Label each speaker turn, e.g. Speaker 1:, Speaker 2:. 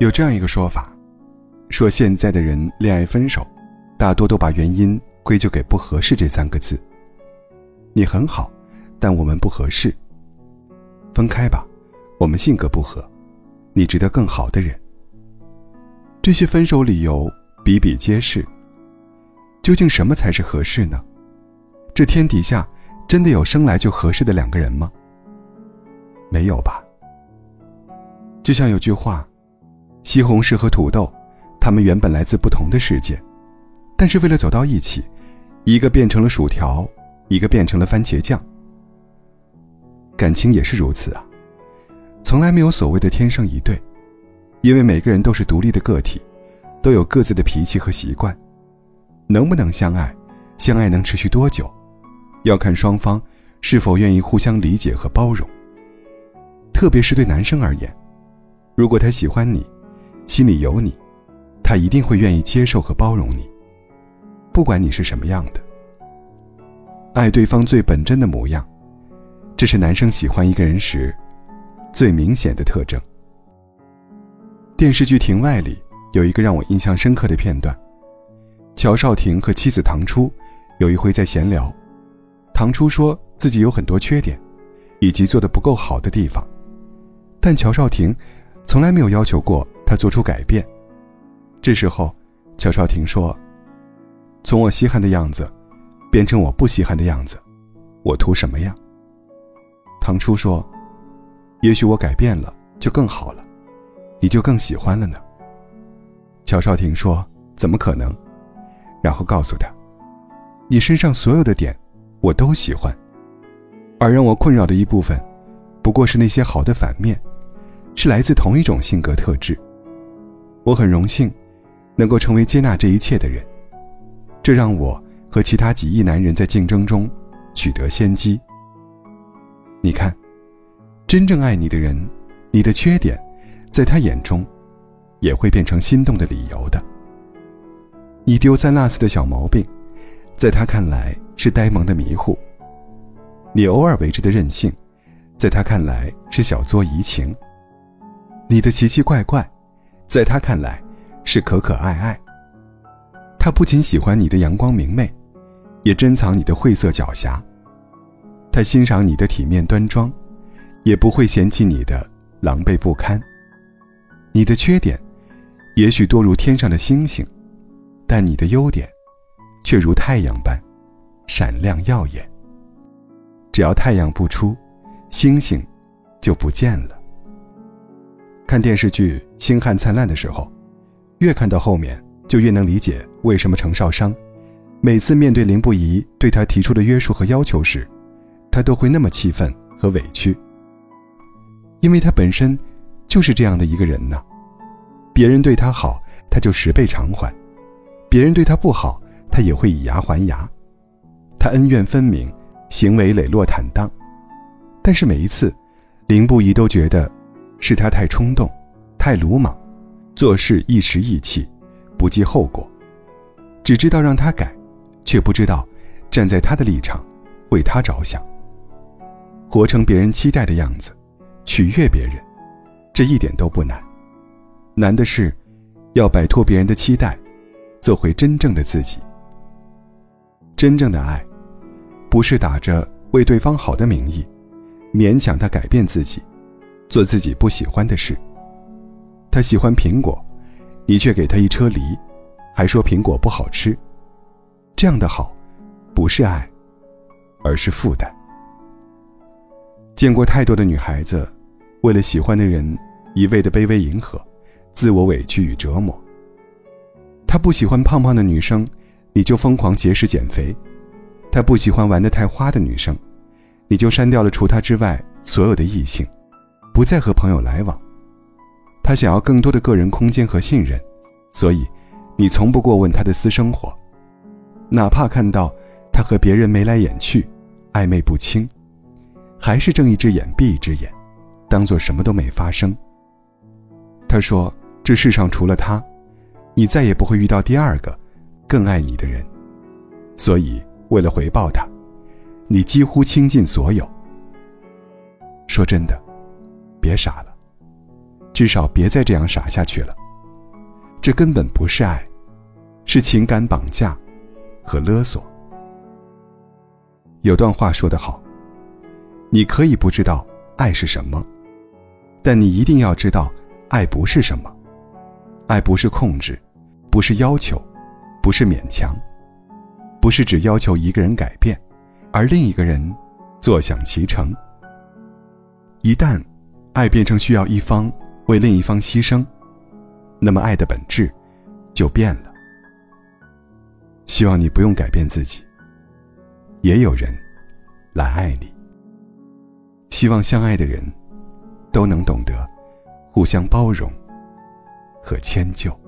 Speaker 1: 有这样一个说法，说现在的人恋爱分手，大多都把原因归咎给“不合适”这三个字。你很好，但我们不合适。分开吧，我们性格不合，你值得更好的人。这些分手理由比比皆是。究竟什么才是合适呢？这天底下真的有生来就合适的两个人吗？没有吧。就像有句话。西红柿和土豆，他们原本来自不同的世界，但是为了走到一起，一个变成了薯条，一个变成了番茄酱。感情也是如此啊，从来没有所谓的天生一对，因为每个人都是独立的个体，都有各自的脾气和习惯，能不能相爱，相爱能持续多久，要看双方是否愿意互相理解和包容。特别是对男生而言，如果他喜欢你。心里有你，他一定会愿意接受和包容你，不管你是什么样的。爱对方最本真的模样，这是男生喜欢一个人时最明显的特征。电视剧《庭外》里有一个让我印象深刻的片段：乔少廷和妻子唐初有一回在闲聊，唐初说自己有很多缺点，以及做的不够好的地方，但乔少廷从来没有要求过。他做出改变。这时候，乔少廷说：“从我稀罕的样子，变成我不稀罕的样子，我图什么呀？”唐初说：“也许我改变了，就更好了，你就更喜欢了呢。”乔少廷说：“怎么可能？”然后告诉他：“你身上所有的点，我都喜欢，而让我困扰的一部分，不过是那些好的反面，是来自同一种性格特质。”我很荣幸，能够成为接纳这一切的人，这让我和其他几亿男人在竞争中取得先机。你看，真正爱你的人，你的缺点，在他眼中，也会变成心动的理由的。你丢三落四的小毛病，在他看来是呆萌的迷糊；你偶尔为之的任性，在他看来是小作怡情。你的奇奇怪怪。在他看来，是可可爱爱。他不仅喜欢你的阳光明媚，也珍藏你的晦涩狡黠。他欣赏你的体面端庄，也不会嫌弃你的狼狈不堪。你的缺点，也许多如天上的星星，但你的优点，却如太阳般闪亮耀眼。只要太阳不出，星星就不见了。看电视剧《星汉灿烂》的时候，越看到后面，就越能理解为什么程少商每次面对林不疑对他提出的约束和要求时，他都会那么气愤和委屈。因为他本身就是这样的一个人呢。别人对他好，他就十倍偿还；别人对他不好，他也会以牙还牙。他恩怨分明，行为磊落坦荡。但是每一次，林不疑都觉得。是他太冲动，太鲁莽，做事一时意气，不计后果，只知道让他改，却不知道站在他的立场，为他着想。活成别人期待的样子，取悦别人，这一点都不难，难的是要摆脱别人的期待，做回真正的自己。真正的爱，不是打着为对方好的名义，勉强他改变自己。做自己不喜欢的事。他喜欢苹果，你却给他一车梨，还说苹果不好吃。这样的好，不是爱，而是负担。见过太多的女孩子，为了喜欢的人，一味的卑微迎合，自我委屈与折磨。他不喜欢胖胖的女生，你就疯狂节食减肥；他不喜欢玩的太花的女生，你就删掉了除他之外所有的异性。不再和朋友来往，他想要更多的个人空间和信任，所以你从不过问他的私生活，哪怕看到他和别人眉来眼去，暧昧不清，还是睁一只眼闭一只眼，当做什么都没发生。他说：“这世上除了他，你再也不会遇到第二个更爱你的人，所以为了回报他，你几乎倾尽所有。”说真的。别傻了，至少别再这样傻下去了。这根本不是爱，是情感绑架和勒索。有段话说得好：“你可以不知道爱是什么，但你一定要知道爱不是什么。爱不是控制，不是要求，不是勉强，不是只要求一个人改变，而另一个人坐享其成。一旦爱变成需要一方为另一方牺牲，那么爱的本质就变了。希望你不用改变自己。”也有人来爱你。希望相爱的人都能懂得互相包容和迁就。